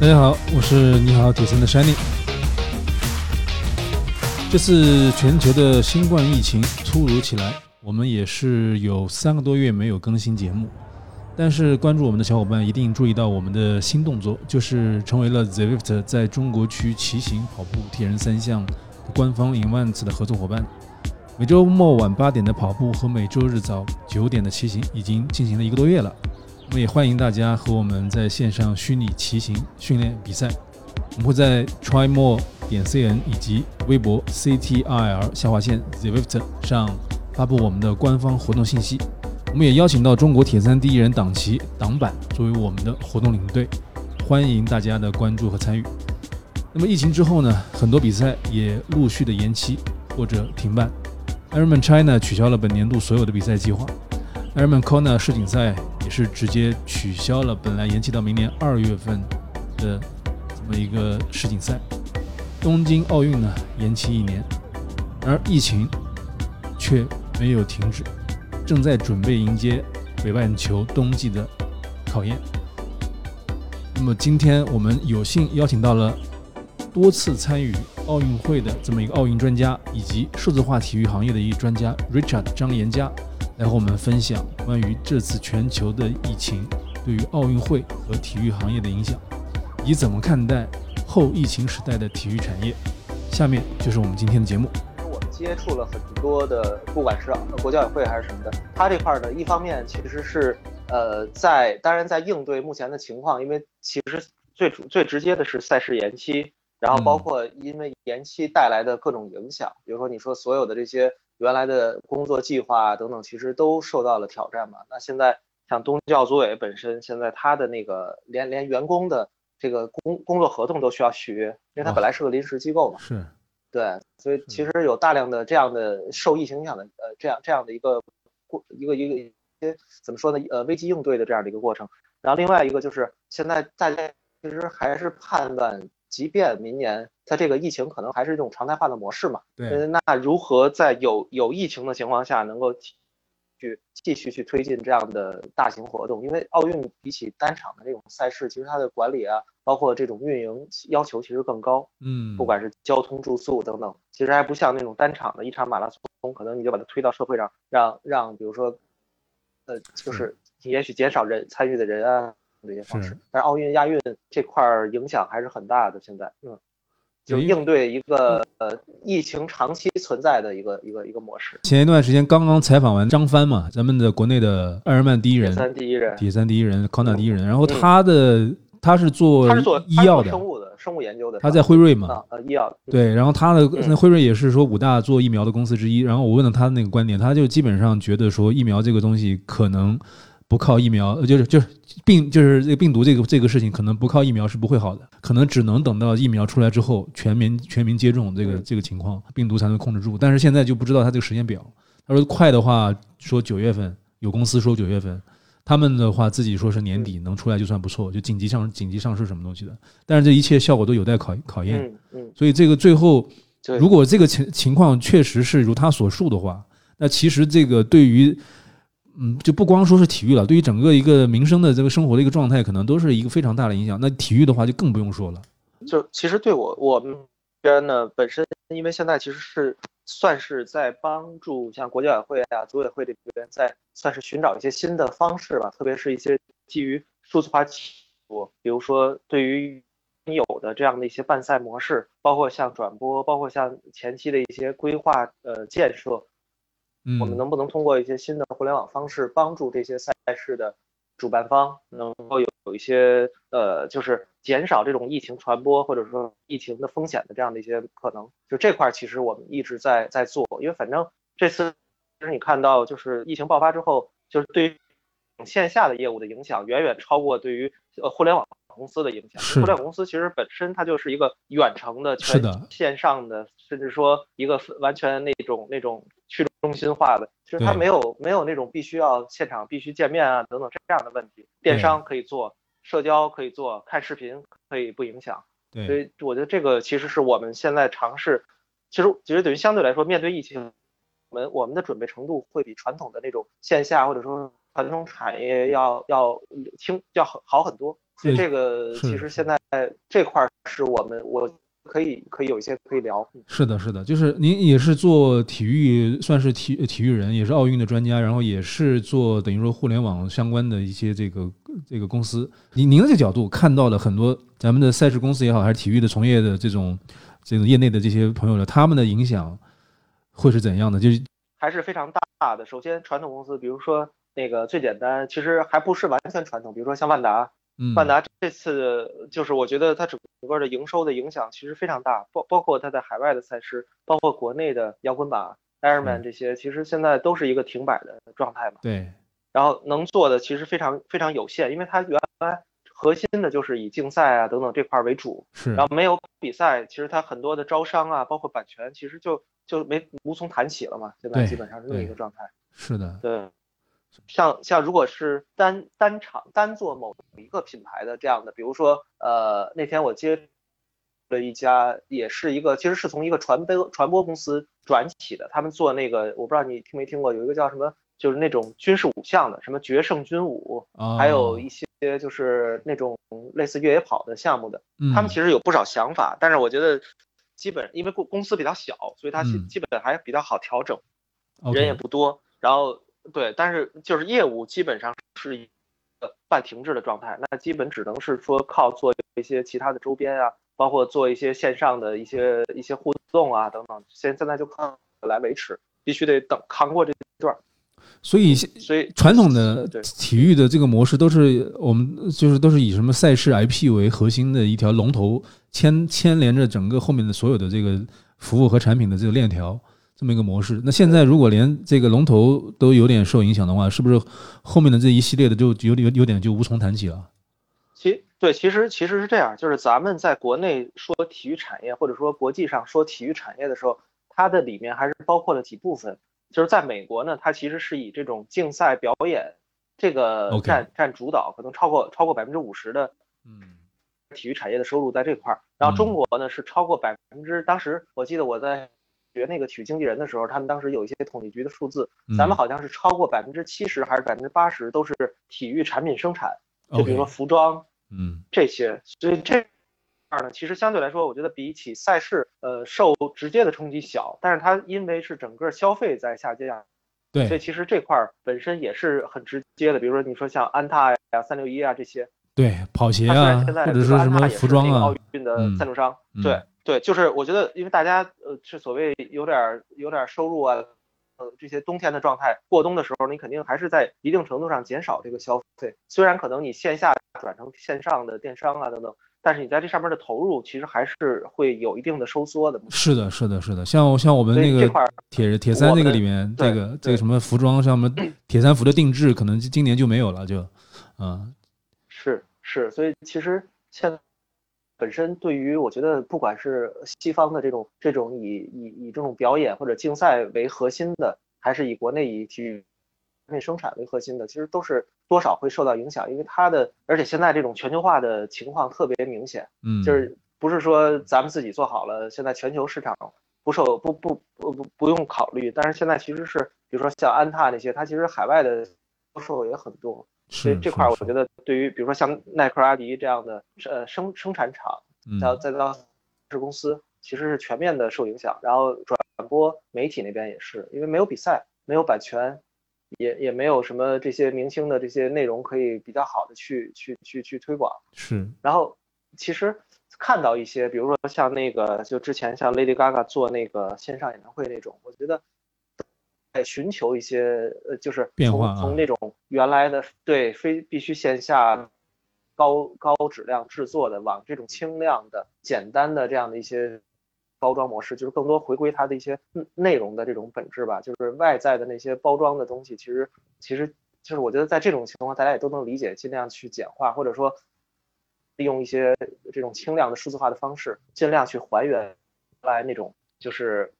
大家好，我是你好铁森的 Shiny。这次全球的新冠疫情突如其来，我们也是有三个多月没有更新节目。但是关注我们的小伙伴一定注意到我们的新动作，就是成为了 Zwift 在中国区骑行、跑步、铁人三项官方 Events 的合作伙伴。每周末晚八点的跑步和每周日早九点的骑行已经进行了一个多月了。我们也欢迎大家和我们在线上虚拟骑行训练比赛。我们会在 TryMore 点 cn 以及微博 CTRL 下划线 Zwift 上发布我们的官方活动信息。我们也邀请到中国铁三第一人党旗党板作为我们的活动领队，欢迎大家的关注和参与。那么疫情之后呢，很多比赛也陆续的延期或者停办。Ironman China 取消了本年度所有的比赛计划，Ironman Kona 世锦赛是直接取消了本来延期到明年二月份的这么一个世锦赛。东京奥运呢延期一年，而疫情却没有停止。正在准备迎接北半球冬季的考验。那么今天我们有幸邀请到了多次参与奥运会的这么一个奥运专家，以及数字化体育行业的一专家 Richard 张岩佳，来和我们分享关于这次全球的疫情对于奥运会和体育行业的影响，以及怎么看待后疫情时代的体育产业。下面就是我们今天的节目。我们接触了很多的，不管是国教委会还是什么的，他这块呢，一方面其实是呃在，当然在应对目前的情况，因为其实最主最直接的是赛事延期，然后包括因为延期带来的各种影响，比如说你说所有的这些原来的工作计划等等，其实都受到了挑战嘛。那现在像东教组委本身，现在他的那个连连员工的这个工工作合同都需要续约，因为他本来是个临时机构嘛。是。对，所以其实有大量的这样的受疫情影响的，呃，这样这样的一个过一个一个一些怎么说呢？呃，危机应对的这样的一个过程。然后另外一个就是现在大家其实还是判断，即便明年它这个疫情可能还是一种常态化的模式嘛。对。那如何在有有疫情的情况下能够？去继续去推进这样的大型活动，因为奥运比起单场的这种赛事，其实它的管理啊，包括这种运营要求其实更高。嗯，不管是交通、住宿等等，其实还不像那种单场的一场马拉松，可能你就把它推到社会上，让让比如说，呃，就是也许减少人参与的人啊这些方式。但是奥运、亚运这块影响还是很大的。现在，嗯。就应对一个呃疫情长期存在的一个一个一个模式。前一段时间刚刚采访完张帆嘛，咱们的国内的艾尔曼第一人，铁三第一人，铁三第一人，康纳第一人。然后他的他是做他是做医药的，生物的生物研究的。他在辉瑞嘛，呃，医药对。然后他的那辉瑞也是说五大做疫苗的公司之一。然后我问了他那个观点，他就基本上觉得说疫苗这个东西可能。不靠疫苗，就是就是病，就是这个病毒这个这个事情，可能不靠疫苗是不会好的，可能只能等到疫苗出来之后，全民全民接种这个这个情况，病毒才能控制住。但是现在就不知道他这个时间表。他说快的话说九月份，有公司说九月份，他们的话自己说是年底能出来就算不错，就紧急上紧急上市什么东西的。但是这一切效果都有待考考验。所以这个最后，如果这个情情况确实是如他所述的话，那其实这个对于。嗯，就不光说是体育了，对于整个一个民生的这个生活的一个状态，可能都是一个非常大的影响。那体育的话，就更不用说了。就其实对我我们边呢，本身因为现在其实是算是在帮助像国际委会啊、组委会这边，在算是寻找一些新的方式吧。特别是一些基于数字化技术，比如说对于有的这样的一些办赛模式，包括像转播，包括像前期的一些规划呃建设。我们能不能通过一些新的互联网方式，帮助这些赛事的主办方能够有有一些呃，就是减少这种疫情传播或者说疫情的风险的这样的一些可能？就这块其实我们一直在在做，因为反正这次其实你看到就是疫情爆发之后，就是对于线下的业务的影响远远超过对于呃互联网。公司的影响，互联网公司其实本身它就是一个远程的、全线上的，甚至说一个完全那种那种去中心化的，其实它没有没有那种必须要现场必须见面啊等等这样的问题。电商可以做，社交可以做，看视频可以不影响。所以我觉得这个其实是我们现在尝试，其实其实等于相对来说，面对疫情，我们我们的准备程度会比传统的那种线下或者说传统产业要要轻要好好很多。所以这个其实现在这块是我们我。可以，可以有一些可以聊。是的，是的，就是您也是做体育，算是体体育人，也是奥运的专家，然后也是做等于说互联网相关的一些这个这个公司。您您的这个角度看到了很多咱们的赛事公司也好，还是体育的从业的这种这种业内的这些朋友的，他们的影响会是怎样的？就是还是非常大的。首先，传统公司，比如说那个最简单，其实还不是完全传统，比如说像万达。万达这次就是我觉得它整个的营收的影响其实非常大，包包括它在海外的赛事，包括国内的摇滚马、Ironman 这些，其实现在都是一个停摆的状态嘛。对。然后能做的其实非常非常有限，因为它原来核心的就是以竞赛啊等等这块为主。是。然后没有比赛，其实它很多的招商啊，包括版权，其实就就没无从谈起了嘛。现在基本上是这么一个状态。是的。对。像像如果是单单场单做某一个品牌的这样的，比如说呃那天我接了一家，也是一个其实是从一个传播传播公司转起的，他们做那个我不知道你听没听过，有一个叫什么就是那种军事武项的，什么决胜军武，还有一些就是那种类似越野跑的项目的，他们其实有不少想法，但是我觉得基本因为公公司比较小，所以它基基本还比较好调整，人也不多，然后。对，但是就是业务基本上是一个半停滞的状态，那基本只能是说靠做一些其他的周边啊，包括做一些线上的一些一些互动啊等等，现现在就靠来维持，必须得等扛过这段。所以，所以传统的体育的这个模式都是我们就是都是以什么赛事 IP 为核心的一条龙头牵牵连着整个后面的所有的这个服务和产品的这个链条。这么一个模式，那现在如果连这个龙头都有点受影响的话，是不是后面的这一系列的就有有有点就无从谈起了？其对，其实其实是这样，就是咱们在国内说体育产业，或者说国际上说体育产业的时候，它的里面还是包括了几部分。就是在美国呢，它其实是以这种竞赛表演这个占占主导，可能超过超过百分之五十的嗯体育产业的收入在这块儿。然后中国呢是超过百分之，当时我记得我在。学那个体育经纪人的时候，他们当时有一些统计局的数字，咱们好像是超过百分之七十还是百分之八十都是体育产品生产，就比如说服装，嗯，这些，所以这块呢，其实相对来说，我觉得比起赛事，呃，受直接的冲击小，但是它因为是整个消费在下降，对，所以其实这块本身也是很直接的，比如说你说像安踏呀、三六一啊这些，对，跑鞋啊，或者说什么服装啊，奥运的赞助商，对。对，就是我觉得，因为大家呃是所谓有点有点收入啊，呃这些冬天的状态，过冬的时候，你肯定还是在一定程度上减少这个消费。虽然可能你线下转成线上的电商啊等等，但是你在这上面的投入其实还是会有一定的收缩的。是的，是的，是的，像像我们那个铁铁三那个里面，这个这个什么服装，像什么铁三服的定制，可能今年就没有了，就，嗯，是是，所以其实现在。本身对于我觉得，不管是西方的这种这种以以以这种表演或者竞赛为核心的，还是以国内以体育产品生产为核心的，其实都是多少会受到影响，因为它的而且现在这种全球化的情况特别明显，嗯，就是不是说咱们自己做好了，现在全球市场不受不不不不不用考虑，但是现在其实是比如说像安踏那些，它其实海外的销售也很多。所以这块儿，我觉得对于比如说像耐克、阿迪这样的呃生生产厂，到再到是公司，其实是全面的受影响。然后转播媒体那边也是，因为没有比赛，没有版权，也也没有什么这些明星的这些内容可以比较好的去去去去推广。是。然后其实看到一些，比如说像那个就之前像 Lady Gaga 做那个线上演唱会那种，我觉得。在寻求一些呃，就是从从那种原来的对非必须线下高高质量制作的，往这种轻量的、简单的这样的一些包装模式，就是更多回归它的一些内容的这种本质吧。就是外在的那些包装的东西，其实其实就是我觉得在这种情况，大家也都能理解，尽量去简化，或者说利用一些这种轻量的数字化的方式，尽量去还原来那种就是。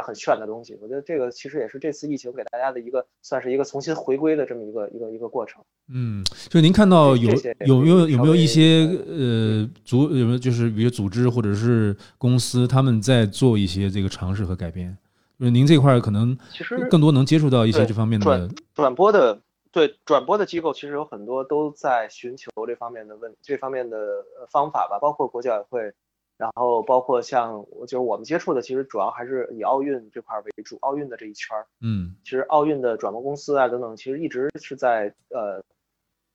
很炫的东西，我觉得这个其实也是这次疫情给大家的一个算是一个重新回归的这么一个一个一个过程。嗯，就您看到有有没有有没有一些呃组有没有就是比如组织或者是公司他们在做一些这个尝试和改变？就是您这块可能其实更多能接触到一些这方面的转转播的对转播的机构其实有很多都在寻求这方面的问这方面的呃方法吧，包括国际奥委会，然后包括像就是我们接触的，其实主要还是以奥运这块为主，奥运的这一圈儿。嗯其实奥运的转播公司啊等等，其实一直是在呃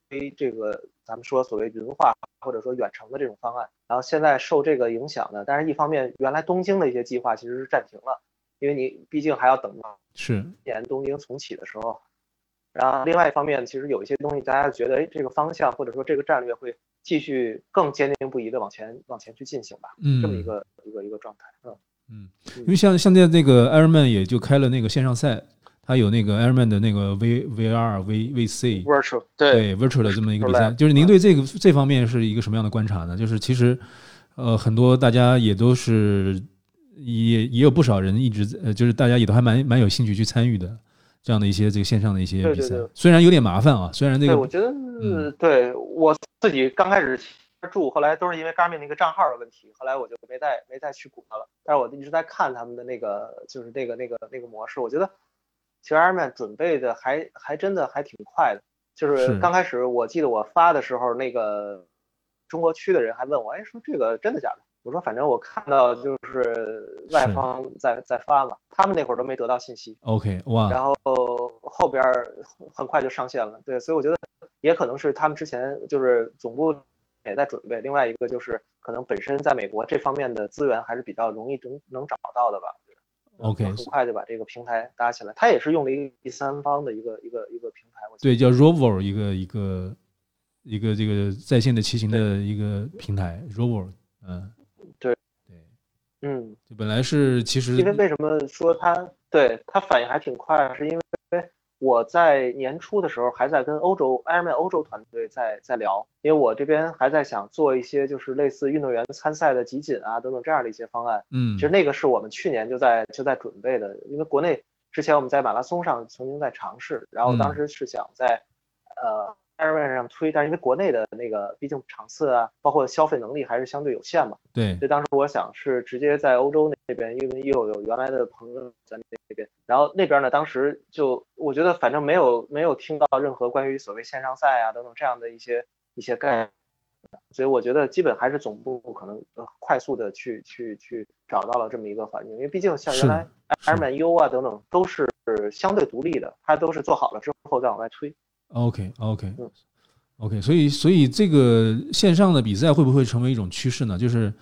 推这个咱们说所谓云化或者说远程的这种方案。然后现在受这个影响呢，但是一方面原来东京的一些计划其实是暂停了，因为你毕竟还要等到是年东京重启的时候。然后另外一方面，其实有一些东西大家觉得，哎，这个方向或者说这个战略会继续更坚定不移的往前往前去进行吧，嗯这么一个一个一个状态。嗯，嗯，因为像像在那个 Ironman 也就开了那个线上赛，它有那个 Ironman 的那个 V VR V VC virtual 对 virtual 的这么一个比赛，就是您对这个这方面是一个什么样的观察呢？就是其实呃很多大家也都是也也有不少人一直呃就是大家也都还蛮蛮有兴趣去参与的这样的一些这个线上的一些比赛，对对对虽然有点麻烦啊，虽然那对，个我觉得、嗯对我自己刚开始住，后来都是因为 Garmin 那个账号的问题，后来我就没再没再去鼓它了。但是我一直在看他们的那个就是那个那个那个模式，我觉得其实 Ironman 准备的还还真的还挺快的。就是是刚开始我记得我发的时候，那个中国区的人还问我，哎，说这个真的假的？我说反正我看到就是外方在在发嘛，他们那会儿都没得到信息。OK 哇然后后边儿很快就上线了，对，所以我觉得也可能是他们之前就是总部也在准备，另外一个就是可能本身在美国这方面的资源还是比较容易能能找到的吧。OK 很快就把这个平台搭起来，它也是用了一个第三方的一个一个一个平台，我对叫 Rover 一个一个一个这个在线的骑行的一个平台 Rover 嗯嗯，就本来是其实因为为什么说他对他反应还挺快，是因为我在年初的时候还在跟欧洲 Ironman 欧洲团队在在聊，因为我这边还在想做一些就是类似运动员参赛的集锦啊等等这样的一些方案。嗯其实那个是我们去年就在就在准备的，因为国内之前我们在马拉松上曾经在尝试，然后当时是想在呃 Ironman 上推，但是因为国内的那个毕竟场次啊，包括消费能力还是相对有限嘛，对。所以当时我想是直接在欧洲那边，因为又有原来的朋友在那边，然后那边呢，当时就我觉得反正没有没有听到任何关于所谓线上赛啊等等这样的一些一些概念，所以我觉得基本还是总部可能呃快速的去去去找到了这么一个环境，因为毕竟像原来。是。Ironman U 啊等等都是相对独立的，它都是做好了之后再往外推。OK OK 嗯 OK，所以所以这个线上的比赛会不会成为一种趋势呢？就是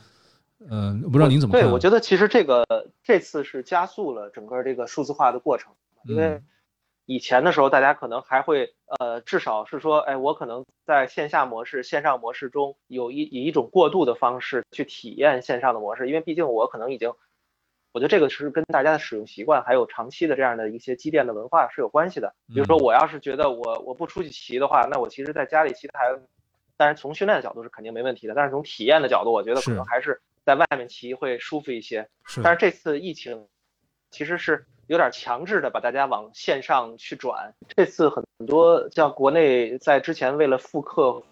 呃，不知道您怎么看啊？对，我觉得其实这个这次是加速了整个这个数字化的过程，因为嗯以前的时候大家可能还会呃，至少是说，哎，我可能在线下模式、线上模式中有一以一种过渡的方式去体验线上的模式，因为毕竟我可能已经，我觉得这个是跟大家的使用习惯还有长期的这样的一些积淀的文化是有关系的。比如说，嗯我要是觉得我我不出去骑的话，那我其实在家里骑还，但是从训练的角度是肯定没问题的，但是从体验的角度，我觉得可能还是在外面骑会舒服一些。是但是这次疫情其实是有点强制的把大家往线上去转。这次很多像国内在之前为了复课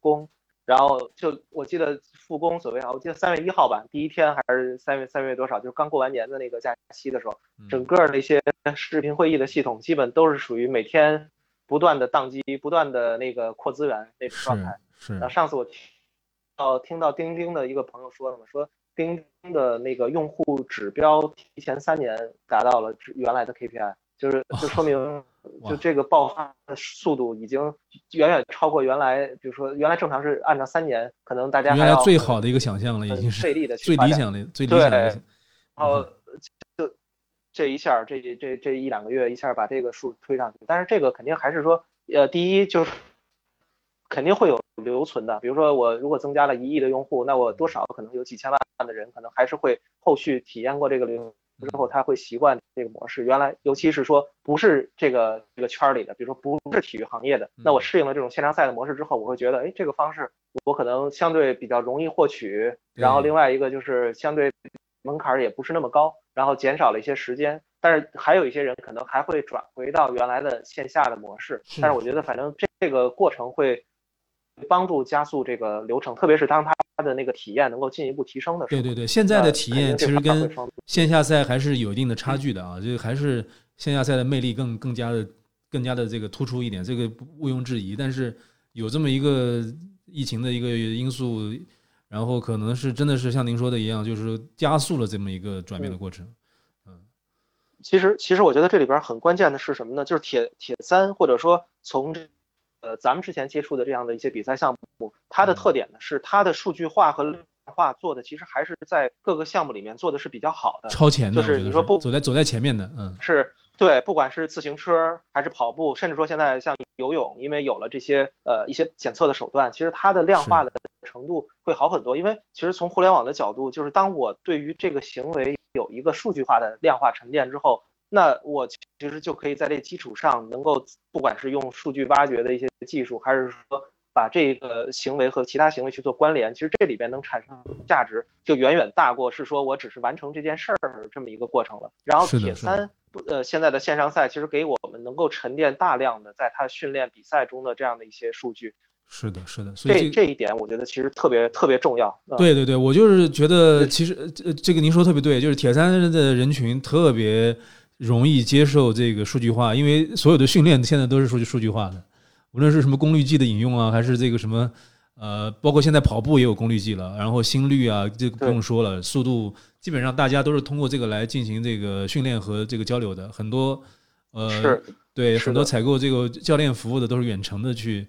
工，然后就我记得复工所谓啊，我记得三月一号吧，第一天还是三月三月多少，就是刚过完年的那个假期的时候，嗯整个那些视频会议的系统基本都是属于每天不断的宕机、不断的那个扩资源那种状态。是然后上次我听到听到钉钉的一个朋友说了嘛，说钉钉的那个用户指标提前三年达到了原来的 KPI，就是就说明哇就这个爆发的速度已经远远超过原来，比如说原来正常是按照三年，可能大家还原来最好的一个想象了，已经是很费力的去最理想的最理想的对。然后就这一下，这这这一两个月一下把这个数推上去，但是这个肯定还是说，呃，第一就是肯定会有留存的，比如说我如果增加了一亿的用户，那我多少可能有几千万的人，可能还是会后续体验过这个流之后，他会习惯这个模式。原来尤其是说不是这个这个圈儿里的，比如说不是体育行业的，那我适应了这种线上赛的模式之后，我会觉得，哎，这个方式我可能相对比较容易获取，然后另外一个就是相对门槛儿也不是那么高，然后减少了一些时间。但是还有一些人可能还会转回到原来的线下的模式，但是我觉得反正这这个过程会帮助加速这个流程，特别是当它的那个体验能够进一步提升的。对对对，现在的体验其实跟线下赛还是有一定的差距的啊，这个还是线下赛的魅力更更加的更加的这个突出一点，这个毋庸置疑。但是有这么一个疫情的一个因素，然后可能是真的是像您说的一样，就是加速了这么一个转变的过程。嗯，其实其实我觉得这里边很关键的是什么呢？就是铁铁三或者说从呃咱们之前接触的这样的一些比赛项目，它的特点呢是它的数据化和量。化做的其实还是在各个项目里面做的是比较好的，超前的，就是你说不走在走在前面的，嗯，是对，不管是自行车还是跑步，甚至说现在像游泳，因为有了这些呃一些检测的手段，其实它的量化的程度会好很多。因为其实从互联网的角度，就是当我对于这个行为有一个数据化的量化沉淀之后，那我其实就可以在这基础上能够，不管是用数据挖掘的一些技术，还是说。把这个行为和其他行为去做关联，其实这里边能产生价值，就远远大过是说我只是完成这件事儿这么一个过程了。然后铁三，呃，现在的线上赛其实给我们能够沉淀大量的在他训练比赛中的这样的一些数据。是的，是的，所以这这一点我觉得其实特别特别重要。对对对，我就是觉得其实呃这个您说特别对，就是铁三的人群特别容易接受这个数据化，因为所有的训练现在都是数据数据化的。无论是什么功率计的引用啊，还是这个什么，呃，包括现在跑步也有功率计了，然后心率啊，这个不用说了，速度基本上大家都是通过这个来进行这个训练和这个交流的。很多，呃，对，很多采购这个教练服务的都是远程的去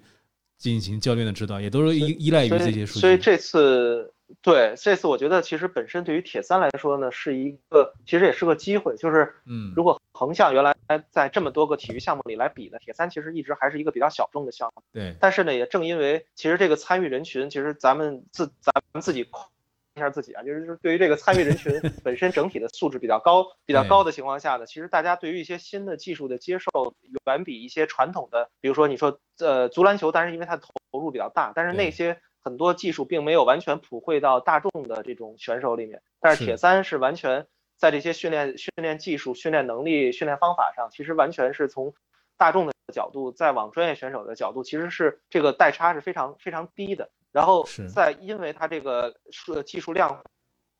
进行教练的指导，也都是依依赖于这些数据。所以这次。对，这次我觉得其实本身对于铁三来说呢，是一个其实也是个机会，就是嗯，如果横向原来在这么多个体育项目里来比呢，铁三其实一直还是一个比较小众的项目。对，但是呢，也正因为其实这个参与人群，其实咱们自咱们自己一下自己啊，就是就是对于这个参与人群 本身整体的素质比较高，比较高的情况下呢，其实大家对于一些新的技术的接受远比一些传统的，比如说你说呃足篮球，但是因为它投入比较大，但是那些。很多技术并没有完全普惠到大众的这种选手里面，但是铁三是完全在这些训练、训练技术、训练能力、训练方法上，其实完全是从大众的角度再往专业选手的角度，其实是这个代差是非常非常低的。然后在因为他这个数技术量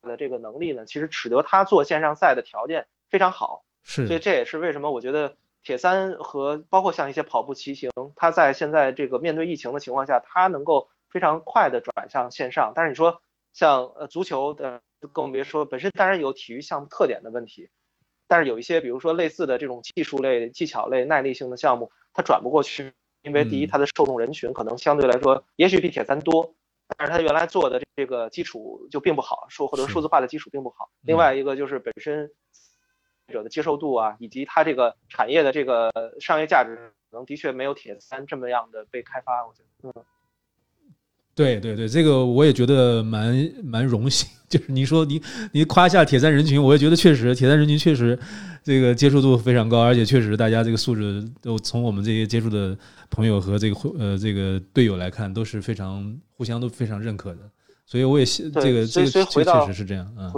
的这个能力呢，其实使得他做线上赛的条件非常好。是，所以这也是为什么我觉得铁三和包括像一些跑步、骑行，他在现在这个面对疫情的情况下，他能够。非常快的转向线上，但是你说像呃足球的更别说，本身当然有体育项目特点的问题，但是有一些比如说类似的这种技术类、技巧类、耐力性的项目，它转不过去，因为第一它的受众人群可能相对来说也许比铁三多，但是它原来做的这个基础就并不好，数或者数字化的基础并不好。另外一个就是本身者的接受度啊，以及它这个产业的这个商业价值，可能的确没有铁三这么样的被开发，我觉得，嗯。对对对，这个我也觉得蛮蛮荣幸。就是你说你你夸一下铁三人群，我也觉得确实铁三人群确实这个接受度非常高，而且确实大家这个素质都从我们这些接触的朋友和这个呃这个队友来看都是非常互相都非常认可的。所以我也这个这个确实是这样啊。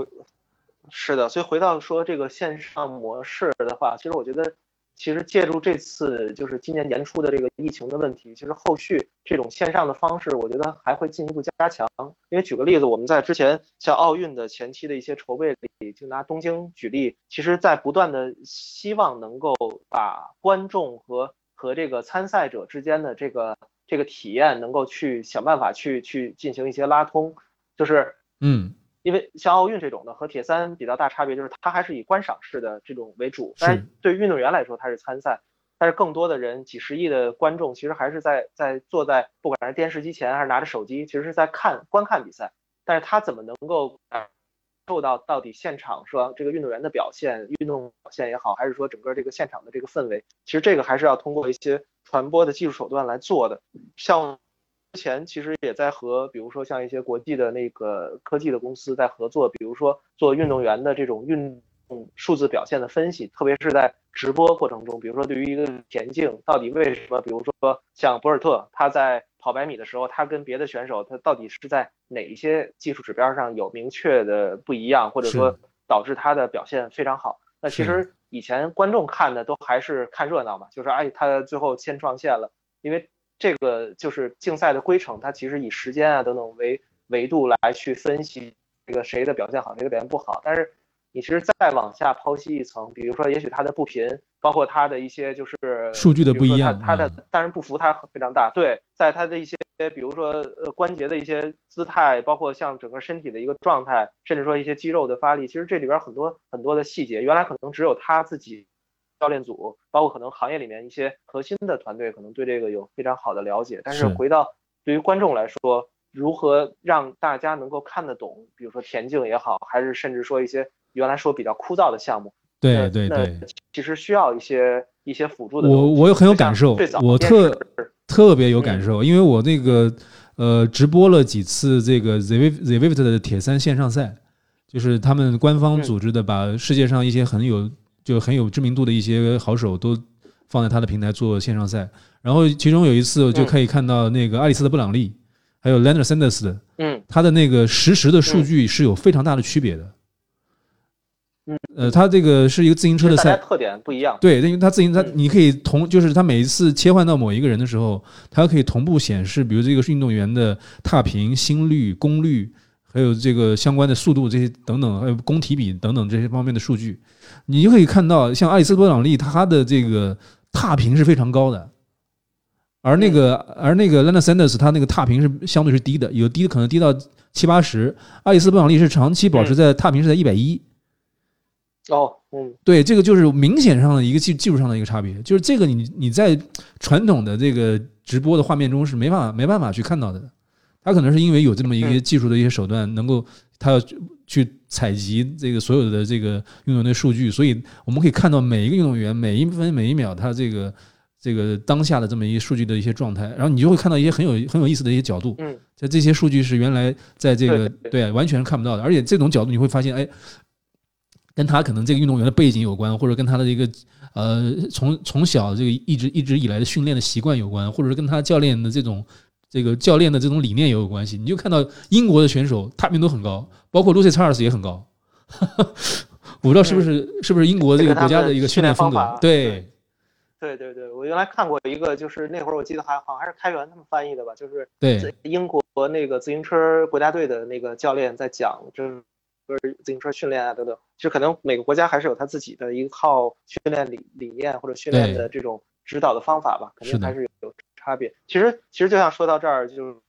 是的，所以回到说这个线上模式的话，其实我觉得。其实借助这次就是今年年初的这个疫情的问题，其实后续这种线上的方式，我觉得还会进一步加强。因为举个例子，我们在之前像奥运的前期的一些筹备里，就拿东京举例，其实在不断的希望能够把观众和和这个参赛者之间的这个这个体验，能够去想办法去去进行一些拉通，就是嗯。因为像奥运这种的和铁三比较大差别就是它还是以观赏式的这种为主，但是。对运动员来说它是参赛，但是更多的人几十亿的观众其实还是在在坐在不管是电视机前还是拿着手机，其实是在看观看比赛，但是他怎么能够受到到底现场说这个运动员的表现、运动表现也好，还是说整个这个现场的这个氛围，其实这个还是要通过一些传播的技术手段来做的，像。之前其实也在和，比如说像一些国际的那个科技的公司在合作，比如说做运动员的这种运动数字表现的分析，特别是在直播过程中，比如说对于一个田径，到底为什么，比如说像博尔特他在跑百米的时候，他跟别的选手他到底是在哪一些技术指标上有明确的不一样，或者说导致他的表现非常好？那其实以前观众看的都还是看热闹嘛，就是哎他最后先撞线了，因为。这个就是竞赛的规程，它其实以时间啊等等为维度来去分析这个谁的表现好，谁的表现不好。但是你其实再往下剖析一层，比如说也许他的步频，包括他的一些就是数据的不一样，他的但是步幅它非常大，对，在他的一些比如说呃关节的一些姿态，包括像整个身体的一个状态，甚至说一些肌肉的发力，其实这里边很多很多的细节，原来可能只有他自己教练组，包括可能行业里面一些核心的团队可能对这个有非常好的了解，但是回到对于观众来说。如何让大家能够看得懂？比如说田径也好，还是甚至说一些原来说比较枯燥的项目，对对对，其实需要一些一些辅助的。我我有很有感受，我特特别有感受，因为我那个呃直播了几次这个 The Vivid 的铁三线上赛，就是他们官方组织的，把世界上一些很有就很有知名度的一些好手都放在他的平台做线上赛，然后其中有一次就可以看到那个爱丽丝的布朗利。还有 Leonard Sanders 的，嗯，他的那个实时的数据是有非常大的区别的，嗯，呃，他这个是一个自行车的赛，特点不一样，对，因为他自行车，你可以同，就是他每一次切换到某一个人的时候，它可以同步显示，比如这个运动员的踏频、心率、功率，还有这个相关的速度这些等等，还有功体比等等这些方面的数据，你就可以看到，像阿里斯多朗利，他的这个踏频是非常高的。而那个，而那个 Leonard Sanders，他那个踏频是相对是低的，有低的可能低到七八十。阿里斯布朗利是长期保持在踏频是在一百一。哦，嗯，对，这个就是明显上的一个技技术上的一个差别，就是这个你你在传统的这个直播的画面中是没办法没办法去看到的。他可能是因为有这么一个技术的一些手段，能够他要去采集这个所有的这个运动员的数据，所以我们可以看到每一个运动员每一分每一秒他这个。这个当下的这么一些数据的一些状态，然后你就会看到一些很有很有意思的一些角度。嗯，在这些数据是原来在这个对完全看不到的，而且这种角度你会发现，哎，跟他可能这个运动员的背景有关，或者跟他的一个呃从从小这个一直一直以来的训练的习惯有关，或者是跟他教练的这种这个教练的这种理念也有关系。你就看到英国的选手踏频都很高，包括 Lucy Charles 也很高。我不知道是不是是不是英国这个国家的一个训练风格？对。对对对，我原来看过一个，就是那会儿我记得还好像还是开源他们翻译的吧，就是对英国那个自行车国家队的那个教练在讲，就是自行车训练啊等等。其实可能每个国家还是有他自己的一套训练理理念或者训练的这种指导的方法吧，肯定还是有差别。其实其实就像说到这儿，就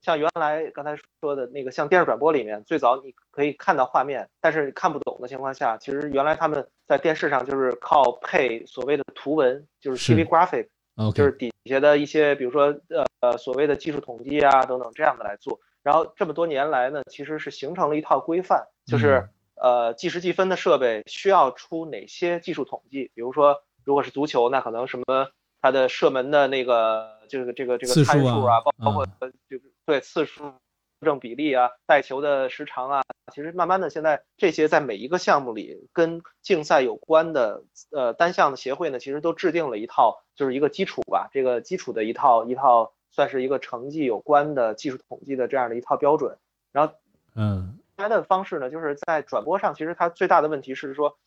像原来刚才说的那个，像电视转播里面最早你可以看到画面，但是看不懂的情况下，其实原来他们。在电视上就是靠配所谓的图文，就是 TV graphic，就是底下的一些，比如说呃呃所谓的技术统计啊等等这样的来做。然后这么多年来呢，其实是形成了一套规范，就是呃计时计分的设备需要出哪些技术统计。比如说如果是足球，那可能什么它的射门的那个这个这个这个参数啊，包包括就对次数。正比例啊，带球的时长啊，其实慢慢的，现在这些在每一个项目里跟竞赛有关的呃单项的协会呢，其实都制定了一套，就是一个基础吧，这个基础的一套一套算是一个成绩有关的技术统计的这样的一套标准。然后，嗯，它的方式呢，就是在转播上，其实它最大的问题是说，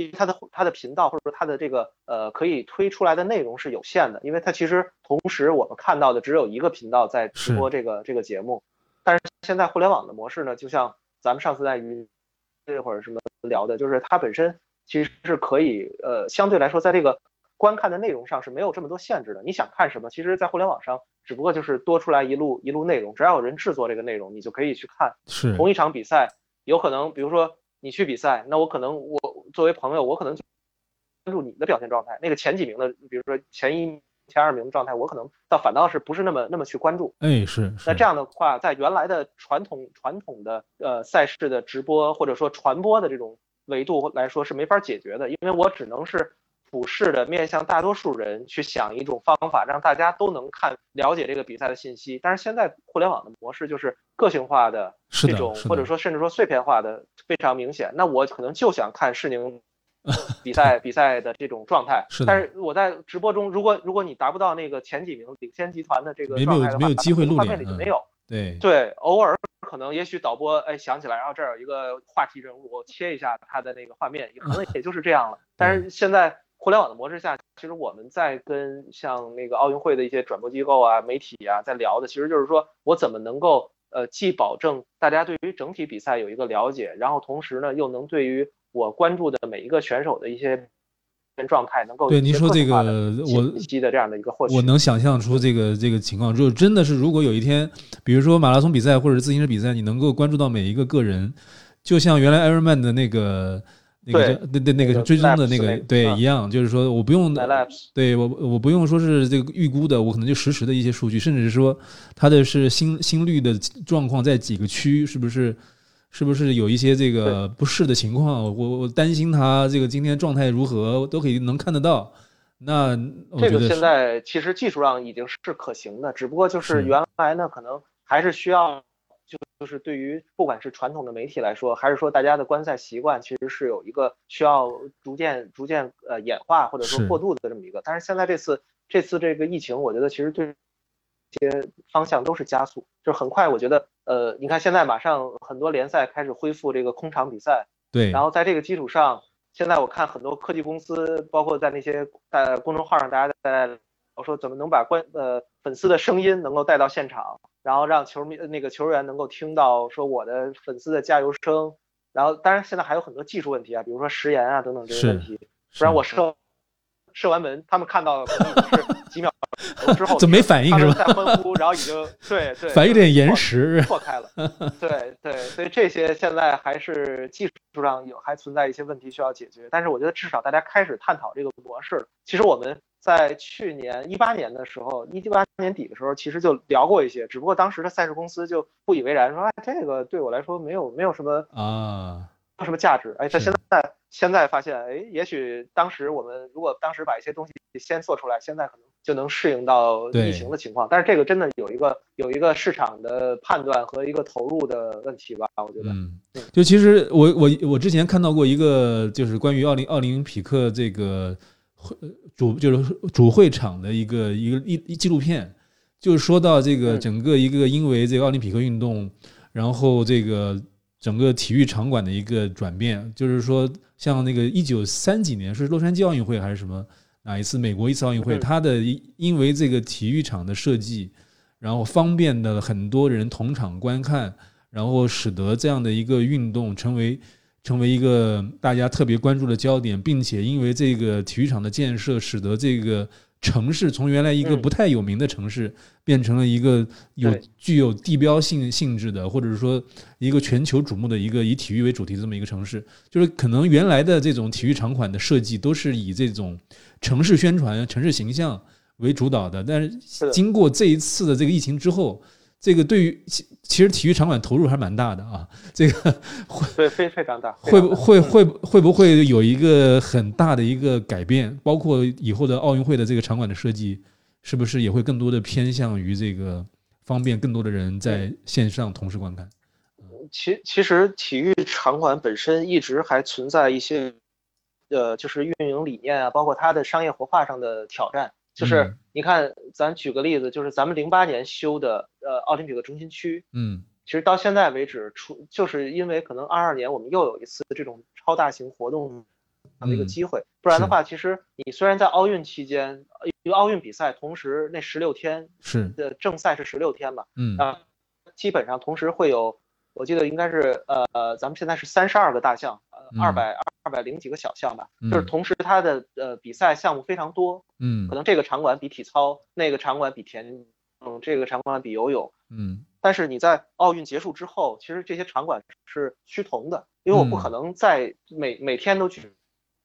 因为它的它的频道或者说它的这个呃可以推出来的内容是有限的，因为它其实同时我们看到的只有一个频道在直播这个这个节目。但是现在互联网的模式呢，就像咱们上次在云这会儿什么聊的，就是它本身其实是可以，呃，相对来说在这个观看的内容上是没有这么多限制的。你想看什么，其实，在互联网上只不过就是多出来一路一路内容，只要有人制作这个内容，你就可以去看。是同一场比赛，有可能，比如说你去比赛，那我可能我作为朋友，我可能关注你的表现状态，那个前几名的，比如说前一。前二名的状态，我可能倒反倒是不是那么那么去关注。哎，是。那这样的话，在原来的传统传统的呃赛事的直播或者说传播的这种维度来说是没法解决的，因为我只能是普世的面向大多数人去想一种方法，让大家都能看了解这个比赛的信息。但是现在互联网的模式就是个性化的这种，或者说甚至说碎片化的非常明显。那我可能就想看世宁。比赛比赛的这种状态，但是我在直播中，如果如果你达不到那个前几名领先集团的这个状态的话，没有机会录画面里就没有。对对，偶尔可能也许导播哎想起来，然后这儿有一个话题人物，我切一下他的那个画面，可能也就是这样了。但是现在互联网的模式下，其实我们在跟像那个奥运会的一些转播机构啊、媒体啊在聊的，其实就是说我怎么能够呃既保证大家对于整体比赛有一个了解，然后同时呢又能对于我关注的每一个选手的一些状态，能够对您说这个我信息的这样的一个获取，我能想象出这个这个情况，就真的是如果有一天，比如说马拉松比赛或者自行车比赛，你能够关注到每一个个人，就像原来 Ironman 的那个。那个对对。那个追踪的那个对一样，就是说我不用对我我不用说是这个预估的，我可能就实时的一些数据，甚至是说它的是心心率的状况在几个区，是不是是不是有一些这个不适的情况，我我担心他这个今天状态如何，都可以能看得到。那这个现在其实技术上已经是可行的，只不过就是。原来呢，可能还是需要。就就是对于不管是传统的媒体来说，还是说大家的观赛习惯，其实是有一个需要逐渐逐渐呃演化或者说过渡的这么一个。但是现在这次这次这个疫情，我觉得其实对这些方向都是加速，就是很快，我觉得呃，你看现在马上很多联赛开始恢复这个空场比赛，对，然后在这个基础上，现在我看很多科技公司，包括在那些在公众号上，大家在我说怎么能把观呃粉丝的声音能够带到现场。然后让球迷那个球员能够听到说我的粉丝的加油声，然后当然现在还有很多技术问题啊，比如说食盐啊等等这些问题，不然我射射完门，他们看到是几秒之后怎么没反应是吧？在欢呼，然后已经 对对，反应有点延时错开了，对对，所以这些现在还是技术上有还存在一些问题需要解决，但是我觉得至少大家开始探讨这个模式。其实我们。在去年一八年的时候，一八年底的时候，其实就聊过一些，只不过当时的赛事公司就不以为然，说哎，这个对我来说没有没有什么啊，没有什么价值。哎，他现在现在发现，哎，也许当时我们如果当时把一些东西先做出来，现在可能就能适应到疫情的情况。但是这个真的有一个有一个市场的判断和一个投入的问题吧，我觉得。嗯，就其实我我我之前看到过一个，就是关于奥林奥林匹克这个。主就是主会场的一个一个一纪录片，就是说到这个整个一个因为这个奥林匹克运动，然后这个整个体育场馆的一个转变，就是说像那个一九三几年是洛杉矶奥运会还是什么哪一次美国一次奥运会，它的因为这个体育场的设计，然后方便的很多人同场观看，然后使得这样的一个运动成为。成为一个大家特别关注的焦点，并且因为这个体育场的建设，使得这个城市从原来一个不太有名的城市，变成了一个有具有地标性性质的，或者是说一个全球瞩目的一个以体育为主题的这么一个城市。就是可能原来的这种体育场馆的设计都是以这种城市宣传、城市形象为主导的，但是经过这一次的这个疫情之后。这个对于其其实体育场馆投入还蛮大的啊，这个会对非非常大，会不会会会不会有一个很大的一个改变？包括以后的奥运会的这个场馆的设计，是不是也会更多的偏向于这个方便更多的人在线上同时观看？其其实体育场馆本身一直还存在一些呃，就是运营理念啊，包括它的商业活化上的挑战。就是你看，咱举个例子，就是咱们零八年修的呃奥林匹克中心区，嗯，其实到现在为止，出就是因为可能二二年我们又有一次这种超大型活动的一个机会，不然的话，其实你虽然在奥运期间，因为奥运比赛同时那十六天是。的正赛是十六天嘛，嗯。啊，基本上同时会有，我记得应该是呃咱们现在是三十二个大项，呃二百二。二百零几个小项吧，就是同时它的呃比赛项目非常多，嗯，可能这个场馆比体操，那个场馆比田，嗯，这个场馆比游泳，嗯，但是你在奥运结束之后，其实这些场馆是趋同的，因为我不可能在每每天都去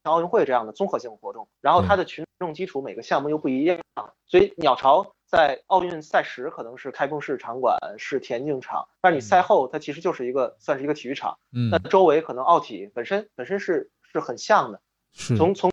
像奥运会这样的综合性活动，然后它的群众基础每个项目又不一样，所以鸟巢。在奥运赛时可能是开幕式场馆是田径场，但是你赛后它其实就是一个算是一个体育场，嗯，那周围可能奥体本身本身是是很像的，是，从从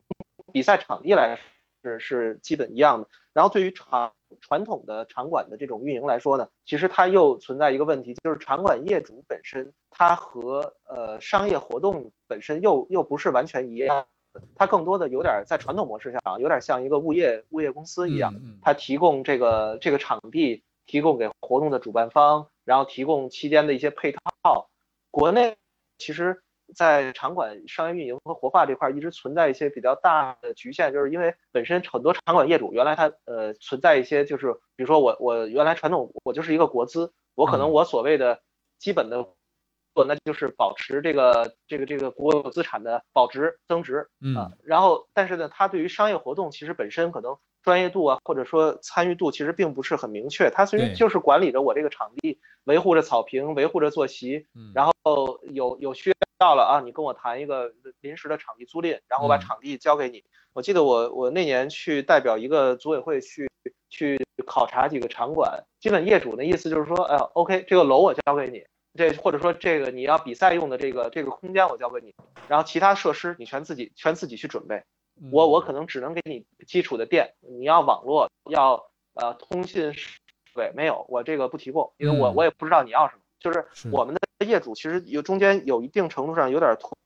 比赛场地来是是基本一样的。然后对于场传统的场馆的这种运营来说呢，其实它又存在一个问题，就是场馆业主本身它和呃商业活动本身又又不是完全一样。它更多的有点在传统模式上，有点像一个物业物业公司一样，它提供这个这个场地，提供给活动的主办方，然后提供期间的一些配套。国内其实，在场馆商业运营和活化这块一直存在一些比较大的局限，就是因为本身很多场馆业主原来他呃存在一些就是，比如说我我原来传统我就是一个国资，我可能我所谓的基本的那就是保持这个这个这个国有资产的保值增值啊。嗯然后，但是呢，它对于商业活动其实本身可能专业度啊，或者说参与度其实并不是很明确。它其对实就是管理着我这个场地，维护着草坪，维护着坐席，嗯，然后有有需要了啊，你跟我谈一个临时的场地租赁，然后我把嗯场地交给你。我记得我我那年去代表一个组委会去去考察几个场馆，基本业主的意思就是说，哎、o k 这个楼我交给你，这或者说这个你要比赛用的这个这个空间我交给你，然后其他设施你全自己全自己去准备。我我可能只能给你基础的电，你要网络要呃通信设备没有，我这个不提供，因为我嗯我也不知道你要什么。就是是我们的业主其实有中间有一定程度上有点脱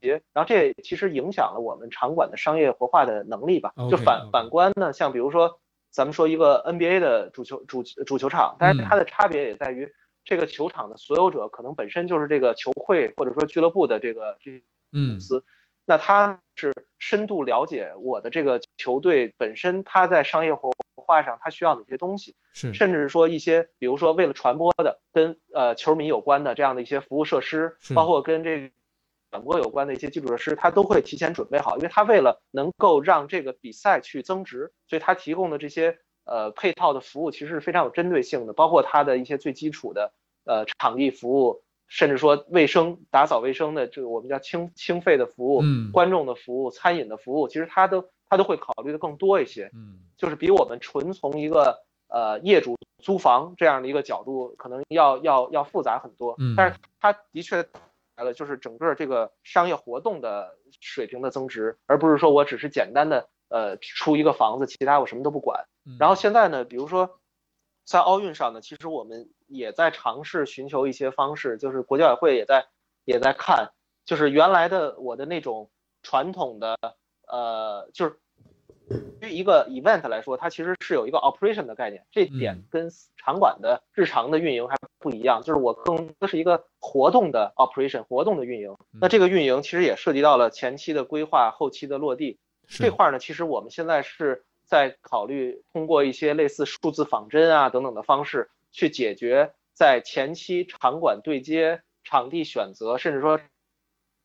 节，然后这其实影响了我们场馆的商业活化的能力吧。就反反观呢，像比如说咱们说一个 NBA 的主球主主球场，但是它的差别也在于这个球场的所有者可能本身就是这个球会或者说俱乐部的这个这嗯。公司，那他是深度了解我的这个球队本身，他在商业活化上他需要哪些东西，是。甚至说一些比如说为了传播的跟呃球迷有关的这样的一些服务设施是，包括跟这个传播有关的一些基础设施，他都会提前准备好，因为他为了能够让这个比赛去增值，所以他提供的这些呃配套的服务其实是非常有针对性的，包括它的一些最基础的呃场地服务。甚至说卫生、打扫卫生的这个我们叫清清费的服务，嗯观众的服务、餐饮的服务，其实它都它都会考虑的更多一些，嗯就是比我们纯从一个呃业主租房这样的一个角度，可能要要要复杂很多。嗯但是它的确来了，就是整个这个商业活动的水平的增值，而不是说我只是简单的呃出一个房子，其他我什么都不管。嗯然后现在呢，比如说在奥运上呢，其实我们也在尝试寻求一些方式，就是国际奥委会也在也在看，就是原来的我的那种传统的呃，就是对于一个 event 来说，它其实是有一个 operation 的概念，这点嗯跟场馆的日常的运营还不一样，就是我更多是一个活动的 operation，活动的运营。那这个运营其实也涉及到了前期的规划、后期的落地。这块儿呢，其实我们现在是在考虑通过一些类似数字仿真啊等等的方式，去解决在前期场馆对接、场地选择，甚至说场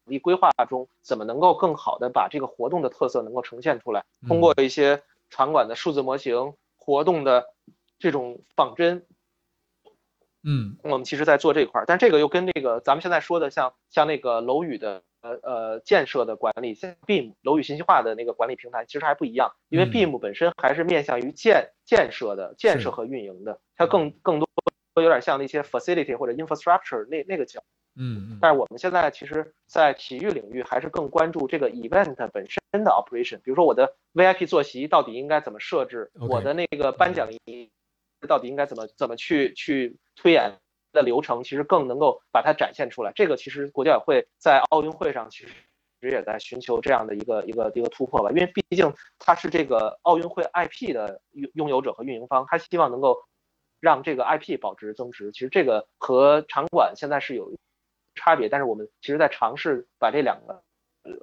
地规划中，怎么能够更好的把这个活动的特色能够呈现出来。通过一些场馆的数字模型、活动的这种仿真，嗯。我们其实在做这一块儿，但这个又跟这个咱们现在说的像像那个楼宇的呃呃建设的管理，像 BIM 楼宇信息化的那个管理平台其实还不一样，因为嗯。BIM 本身还是面向于建建设的建设和运营的，它更更多有点像那些 facility 或者 infrastructure 那那个角。嗯嗯。但是我们现在其实，在体育领域还是更关注这个 event 本身的 operation，比如说我的 VIP 坐席到底应该怎么设置我的那个颁奖仪到底应该怎么怎么去去推演的流程，其实更能够把它展现出来。这个其实国家也会在奥运会上其实也在寻求这样的一个一个一个突破吧，因为毕竟它是这个奥运会 IP 的拥拥有者和运营方，他希望能够让这个 IP 保值增值。其实这个和场馆现在是有差别，但是我们其实在尝试把这两个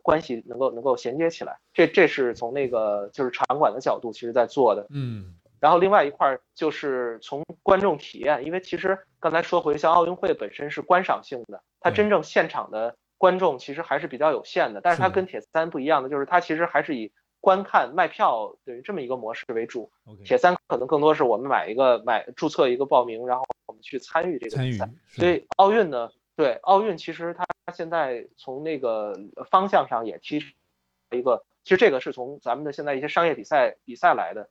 关系能够能够衔接起来。这这是从那个就是场馆的角度，其实在做的。嗯然后另外一块儿就是从观众体验，因为其实刚才说回像奥运会本身是观赏性的，它真正现场的观众其实还是比较有限的。但是它跟铁三不一样的就是它其实还是以观看卖票等于这么一个模式为主。铁三可能更多是我们买一个买注册一个报名，然后我们去参与这个比赛。，所以奥运呢，对奥运其实它现在从那个方向上也提出一个，其实这个是从咱们的现在一些商业比赛比赛来的。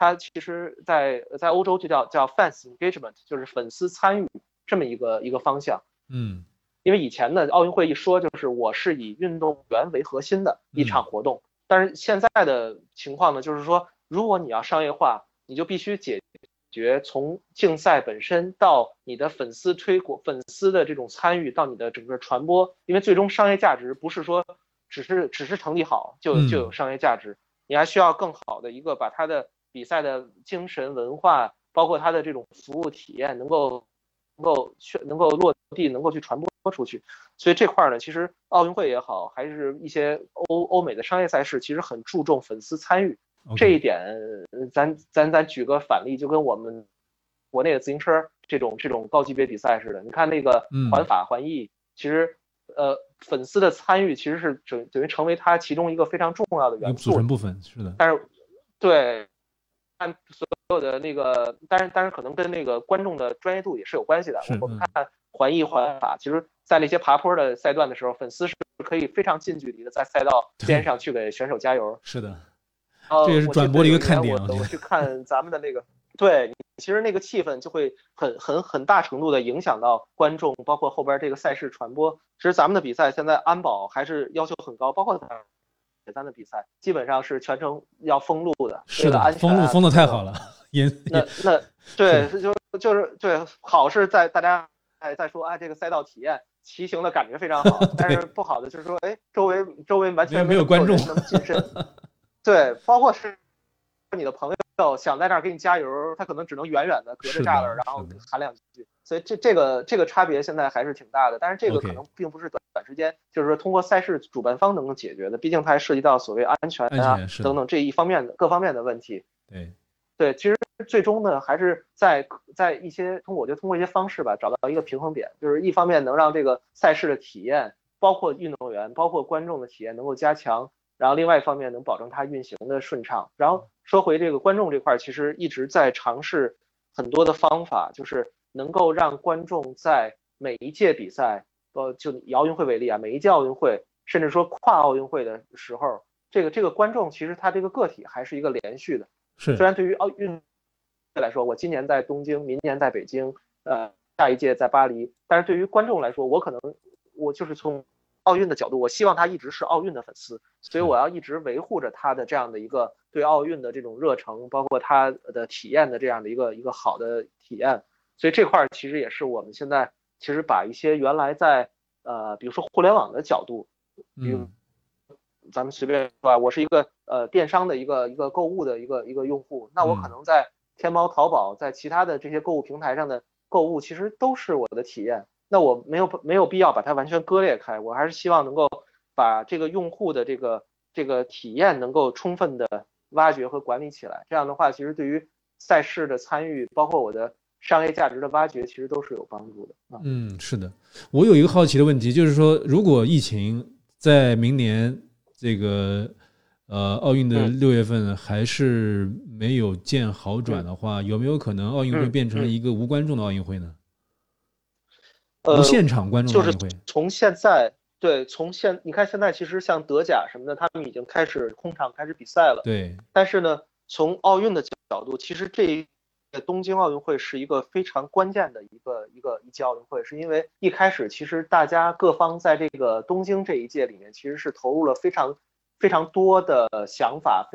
它其实在在欧洲就叫叫 fans engagement，就是粉丝参与这么一个一个方向。嗯。因为以前呢，奥运会一说就是我是以运动员为核心的一场活动，但是现在的情况呢，就是说，如果你要商业化，你就必须解决从竞赛本身到你的粉丝推广、粉丝的这种参与到你的整个传播，因为最终商业价值不是说只是只是成绩好就嗯就有商业价值，你还需要更好的一个把它的比赛的精神文化，包括它的这种服务体验能够能够去能够落地，能够去传播出去。所以这块儿呢，其实奥运会也好，还是一些欧欧美的商业赛事，其实很注重粉丝参与。这一点，呃咱咱咱举个反例，就跟我们国内的自行车这种这种高级别比赛似的。你看那个环法环意，其实呃粉丝的参与其实是等等于成为它其中一个非常重要的元素组成部分，是的。但是对，按所有的那个，当然当然可能跟那个观众的专业度也是有关系的。我们看环意环法，其实在那些爬坡的赛段的时候，粉丝是可以非常近距离的在赛道边上去给选手加油。是的。这也是转播的一个看点。我我去看咱们的那个，对，其实那个气氛就会很很很大程度的影响到观众，包括后边这个赛事传播。其实咱们的比赛现在安保还是要求很高，包括铁三的比赛，基本上是全程要封路的，是的，封路封的太好了。也那那 对，就就是对，好是在大家哎在说啊，这个赛道体验骑行的感觉非常好，但是不好的就是说，哎，周围周围完全没有观众能近身。对，包括是你的朋友想在那儿给你加油，他可能只能远远的隔着栅栏，然后喊两句。所以这这个这个差别现在还是挺大的。但是这个可能并不是短短时间，就是说通过赛事主办方能够解决的。毕竟它还涉及到所谓安全啊等等这一方面的各方面的问题。对对，其实最终呢，还是在在一些通过我觉得通过一些方式吧，找到一个平衡点，就是一方面能让这个赛事的体验，包括运动员、包括观众的体验能够加强。然后另外一方面能保证它运行的顺畅。然后说回这个观众这块，其实一直在尝试很多的方法，就是能够让观众在每一届比赛，呃，就以奥运会为例啊，每一届奥运会，甚至说跨奥运会的时候，这个这个观众其实他这个个体还是一个连续的。是。虽然对于奥运来说，我今年在东京，明年在北京，呃，下一届在巴黎，但是对于观众来说，我可能我就是从。奥运的角度，我希望他一直是奥运的粉丝，所以我要一直维护着他的这样的一个对奥运的这种热诚，包括他的体验的这样的一个一个好的体验。所以这块其实也是我们现在其实把一些原来在呃，比如说互联网的角度，嗯，咱们随便说吧，我是一个呃电商的一个一个购物的一个一个用户，那我可能在天猫、淘宝，在其他的这些购物平台上的购物，其实都是我的体验。那我没有没有必要把它完全割裂开，我还是希望能够把这个用户的这个这个体验能够充分的挖掘和管理起来。这样的话，其实对于赛事的参与，包括我的商业价值的挖掘，其实都是有帮助的。嗯，是的。我有一个好奇的问题，就是说，如果疫情在明年这个呃奥运的六月份还是没有见好转的话，有没有可能奥运会变成一个无观众的奥运会呢？无现场观众就是从现在对从现你看现在其实像德甲什么的，他们已经开始空场开始比赛了。对，但是呢，从奥运的角度，其实这一东京奥运会是一个非常关键的一个一个一届奥运会，是因为一开始其实大家各方在这个东京这一届里面，其实是投入了非常非常多的想法，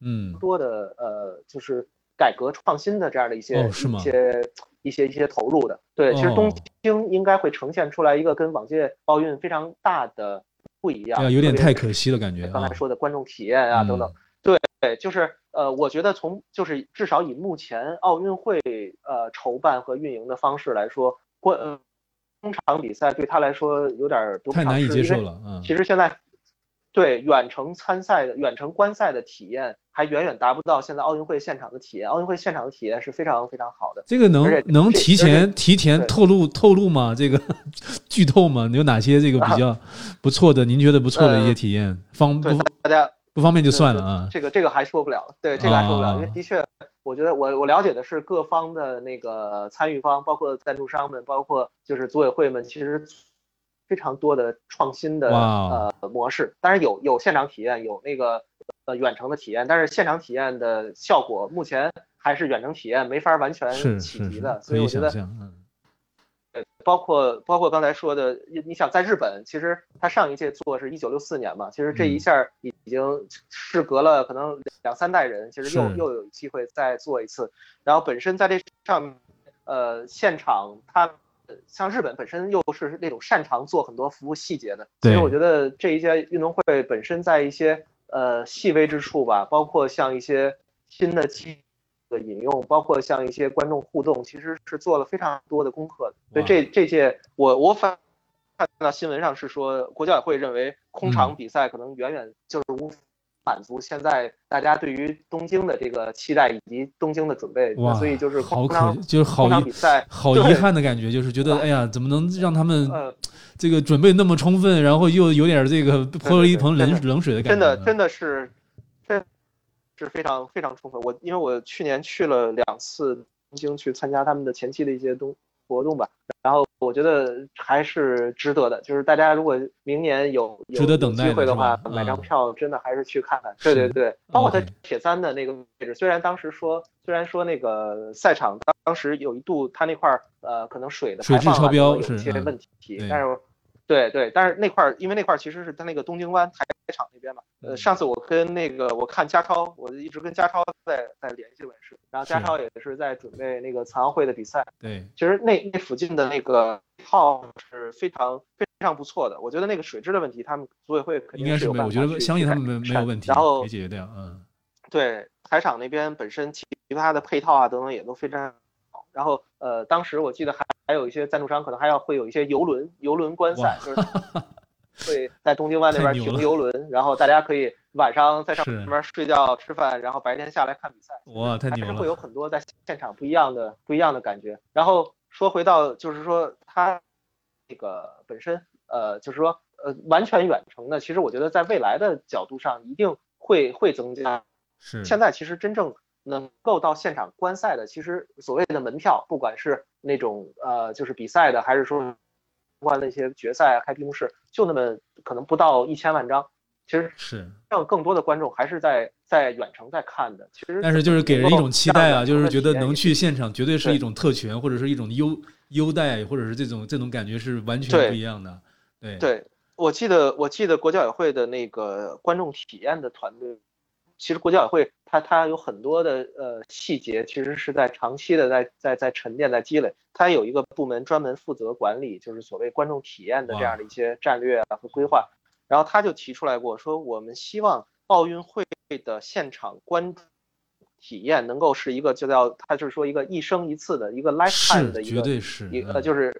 嗯，多的呃就是改革创新的这样的一些一些。一些一些投入的，对，其实东京应该会呈现出来一个跟往届奥运非常大的不一样，有点太可惜了感觉。刚才说的观众体验啊等等，对对，就是呃，我觉得从就是至少以目前奥运会呃筹办和运营的方式来说，观通场比赛对他来说有点太难以接受了。嗯，其实现在对远程参赛的远程观赛的体验。还远远达不到现在奥运会现场的体验。奥运会现场的体验是非常非常好的。这个能能提前提前透露透露吗？这个 剧透吗？有哪些这个比较 不错的？您觉得不错的一些体验？方不大家不方便就算了啊。这个这个还说不了。对，这个还说不了，因为的确，我觉得我我了解的是各方的那个参与方，包括赞助商们，包括就是组委会们，其实非常多的创新的呃模式。当然有有现场体验，有那个。呃，远程的体验，但是现场体验的效果目前还是远程体验没法完全企及的，所以我觉得，对，包括包括刚才说的，你你想在日本，其实他上一届做是一九六四年嘛，其实这一下已经事隔了可能两三代人，其实又又有机会再做一次，然后本身在这上，呃，现场他像日本本身又是那种擅长做很多服务细节的，所以我觉得这一届运动会本身在一些。呃，细微之处吧，包括像一些新的技的引用，包括像一些观众互动，其实是做了非常多的功课的。所以这这届我我反看到新闻上是说，国教委会认为空场比赛可能远远就是无满足现在大家对于东京的这个期待以及东京的准备，哇，所以就是好可就是好比赛好遗憾的感觉，就是觉得哎呀，怎么能让他们呃这个准备那么充分，然后又有点这个泼了一盆冷冷水的感觉？真的真的是，真是非常非常充分。我因为我去年去了两次东京去参加他们的前期的一些东活动吧，然后我觉得还是值得的。就是大家如果明年有有值得等待机会的话买张嗯票真的还是去看看。对对对，包括他铁三的那个位置，虽然当时说虽然说那个赛场当当时有一度他那块儿呃可能水的水质排放啊超标有一些问题，对但是。对对，但是那块儿，因为那块儿其实是在那个东京湾台场那边嘛。呃，嗯上次我跟那个我看家超，我一直跟家超在在联系也是，然后家超也是在准备那个残奥会的比赛。对，其实那那附近的那个号是非常非常不错的，我觉得那个水质的问题，他们组委会肯应该是没有，我觉得相信他们没没有问题，然后解决掉。嗯，对台场那边本身其他的配套啊等等也都非常好。然后呃，当时我记得还还有一些赞助商可能还要会有一些游轮游轮观赛，就是 会在东京湾那边停游轮，然后大家可以晚上在上是面睡觉吃饭，然后白天下来看比赛。哇，太牛还是会有！很多在现场不一样的不一样的感觉。然后说回到就是说它这个本身呃就是说呃完全远程的，其实我觉得在未来的角度上一定会会增加。是现在其实真正能够到现场观赛的，其实所谓的门票，不管是那种呃就是比赛的，还是说相关的一些决赛啊、开闭幕式，就那么可能不到一千万张。其实是，让更多的观众还是在在远程在看的。其实但是就是给人一种期待啊，就是觉得能去现场绝对是一种特权，或者是一种优优待，或者是这种这种感觉是完全不一样的。对对，我记得我记得国教委会的那个观众体验的团队，其实国际奥委会它它有很多的呃细节，其实是在长期的在在在沉淀在积累。它有一个部门专门负责管理，就是所谓观众体验的这样的一些战略啊和规划。然后他就提出来过，说我们希望奥运会的现场观体验能够是一个就叫他就是说一个一生一次的一个 lifetime 的一个绝对是一个就是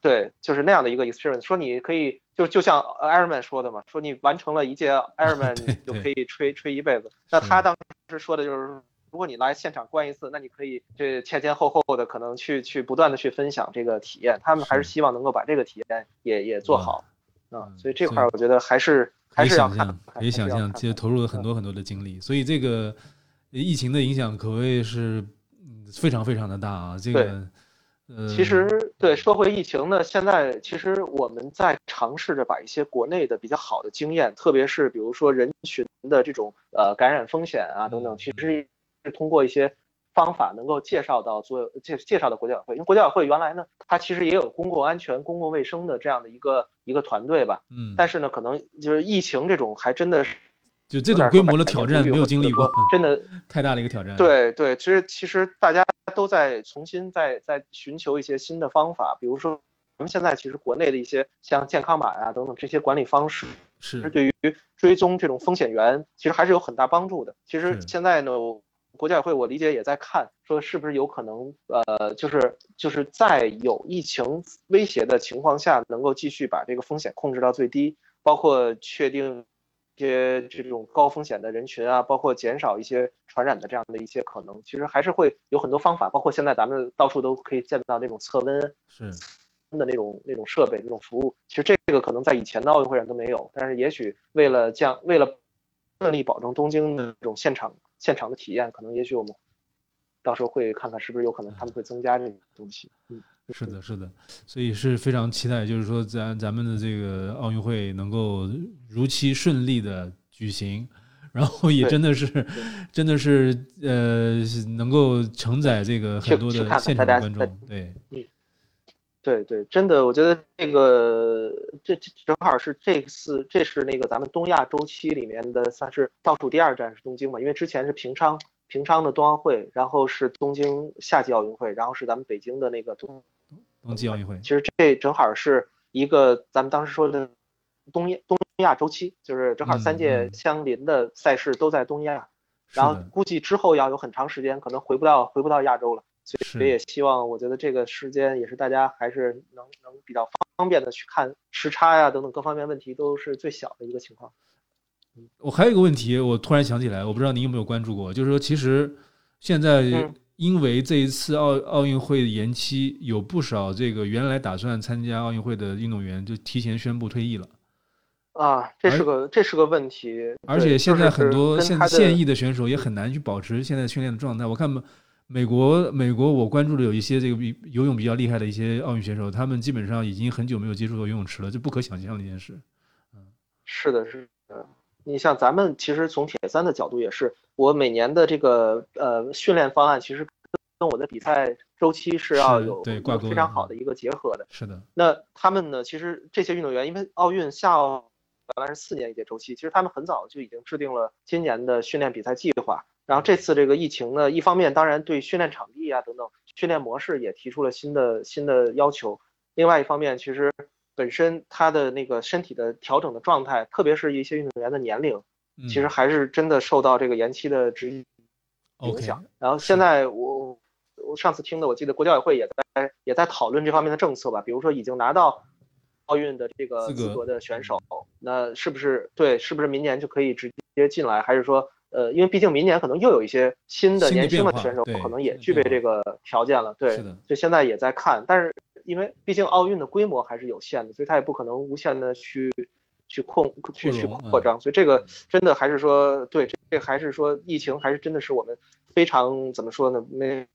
对，就是那样的一个 experience。说你可以就就像 Ironman 说的嘛，说你完成了一届 Ironman，你就可以吹吹一辈子。那他当时说的就是，如果你来现场观一次，那你可以这前前后后的可能去去不断的去分享这个体验。他们还是是希望能够把这个体验也也做好啊嗯，所以这块儿我觉得还是还是要看想象，，可以想象，其实投入了很多很多的精力，所以这个疫情的影响可谓是嗯非常非常的大啊。这个呃，其实对说回疫情呢，现在其实我们在尝试着把一些国内的比较好的经验，特别是比如说人群的这种呃感染风险啊等嗯。等，其实是通过一些方法能够介绍到做介介绍到国家委会，因为国家委会原来呢，它其实也有公共安全、公共卫生的这样的一个一个团队吧，嗯，但是呢，可能就是疫情这种还真的是就这种规模的挑战没有经历过，真的太大的一个挑战。，对对，其实其实大家都在重新在在寻求一些新的方法，比如说我们现在其实国内的一些像健康码啊等等这些管理方式，是对于追踪这种风险源其实还是有很大帮助的。其实现在呢，国家委会我理解也在看，说是不是有可能呃，就是就是在有疫情威胁的情况下，能够继续把这个风险控制到最低，包括确定。一些这种高风险的人群啊，包括减少一些传染的这样的一些可能，其实还是会有很多方法，包括现在咱们到处都可以见到那种测温是的那种那种设备、那种服务。其实这个可能在以前的奥运会上都没有，但是也许为了降，为了顺利保证东京的这种现场现场的体验，可能也许我们到时候会看看是不是有可能他们会增加这种东西。嗯，是的，是的，所以是非常期待，就是说咱咱们的这个奥运会能够如期顺利的举行，然后也真的是真的是呃能够承载这个很多的现场的观众，对，对对，真的，我觉得这个这这正好是这次，这是那个咱们东亚周期里面的算是倒数第二站是东京嘛，因为之前是平昌平昌的冬奥会，然后是东京夏季奥运会，然后是咱们北京的那个冬，冬季奥运会。其实这正好是一个咱们当时说的东亚东亚周期，就是正好三届相邻的赛事都在东亚，然后估计之后要有很长时间，可能回不到回不到亚洲了。所以也希望，我觉得这个时间也是大家还是能能比较方便的去看时差呀等等各方面问题都是最小的一个情况。我还有一个问题，我突然想起来，我不知道您有没有关注过，就是说，其实现在因为这一次奥奥运会延期，有不少这个原来打算参加奥运会的运动员就提前宣布退役了。啊，这是个这是个问题。而且现在很多现现役的选手也很难去保持现在训练的状态。我看美国美国，我关注的有一些这个比游泳比较厉害的一些奥运选手，他们基本上已经很久没有接触过游泳池了，这不可想象的一件事。嗯，是的，是的。你像咱们其实从铁三的角度也是，我每年的这个呃训练方案其实跟我的比赛周期是要有非常好的一个结合的。是的。那他们呢？其实这些运动员，因为奥运夏奥原来是四年一届周期，其实他们很早就已经制定了今年的训练比赛计划。然后这次这个疫情呢，一方面当然对训练场地啊等等训练模式也提出了新的新的要求，另外一方面其实。本身他的那个身体的调整的状态，特别是一些运动员的年龄，其实还是真的受到这个延期的直影响。然后现在我我上次听的，我记得国教委会也在也在讨论这方面的政策吧，比如说已经拿到奥运的这个资格的选手，那是不是对？是不是明年就可以直接进来？还是说，呃，因为毕竟明年可能又有一些新的年轻的选手，可能也具备这个条件了。对，就现在也在看，但是。因为毕竟奥运的规模还是有限的，所以他也不可能无限的去去控去去扩张，所以这个真的还是说，对这还是说疫情还是真的是我们非常怎么说呢，没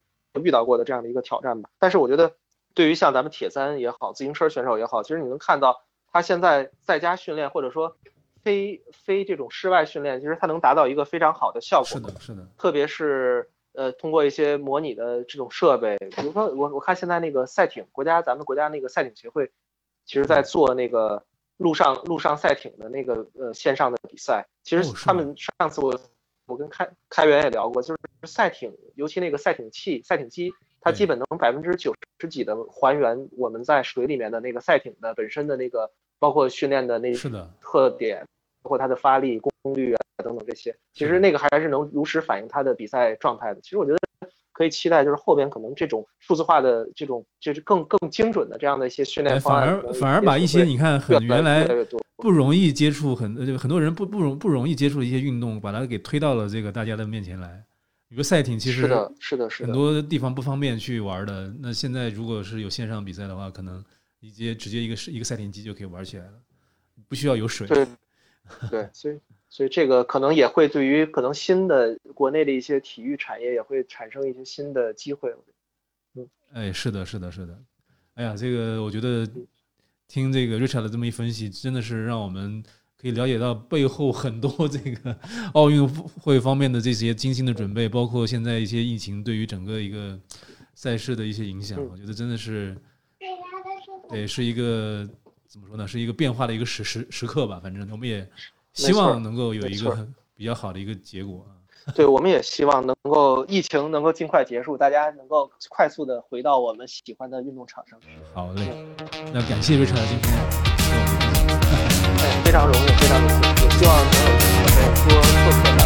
遇到过的这样的一个挑战吧。但是我觉得，对于像咱们铁三也好，自行车选手也好，其实你能看到他现在在家训练或者说非非这种室外训练，其实他能达到一个非常好的效果。是的，是的，特别是。呃，通过一些模拟的这种设备，比如说我我看现在那个赛艇，国家咱们国家那个赛艇协会，其实在做那个陆上陆上赛艇的那个呃线上的比赛。其实他们上次我我跟开开源也聊过，就是赛艇，尤其那个赛艇器、赛艇机，它基本能百分之九十几的还原我们在水里面的那个赛艇的本身的那个，包括训练的那特点。包括它的发力功率啊等等这些，其实那个还是能如实反映它的比赛状态的。其实我觉得可以期待，就是后边可能这种数字化的这种就是更更精准的这样的一些训练方案，反而反而把一些你看很原来不容易接触很就很多人不不容不容易接触的一些运动，把它给推到了这个大家的面前来。比如赛艇，其实是的，是的，是的，很多地方不方便去玩的。那现在如果是有线上比赛的话，可能一接直接一个一个赛艇机就可以玩起来了，不需要有水。对，所以所以这个可能也会对于可能新的国内的一些体育产业也会产生一些新的机会。嗯，哎，是的，是的，是的。哎呀，这个我觉得听这个 Richard 的这么一分析，真的是让我们可以了解到背后很多 这个奥运会方面的这些精心的准备，包括现在一些疫情对于整个一个赛事的一些影响。我觉得真的是，对，是一个。怎么说呢？是一个变化的一个时时时刻吧。反正我们也希望能够有一个比较好的一个结果。对，我们也希望能够疫情能够尽快结束，大家能够快速的回到我们喜欢的运动场上。好嘞，那感谢瑞的今天。非常荣幸，非常荣幸，也希望能有机会多做客的。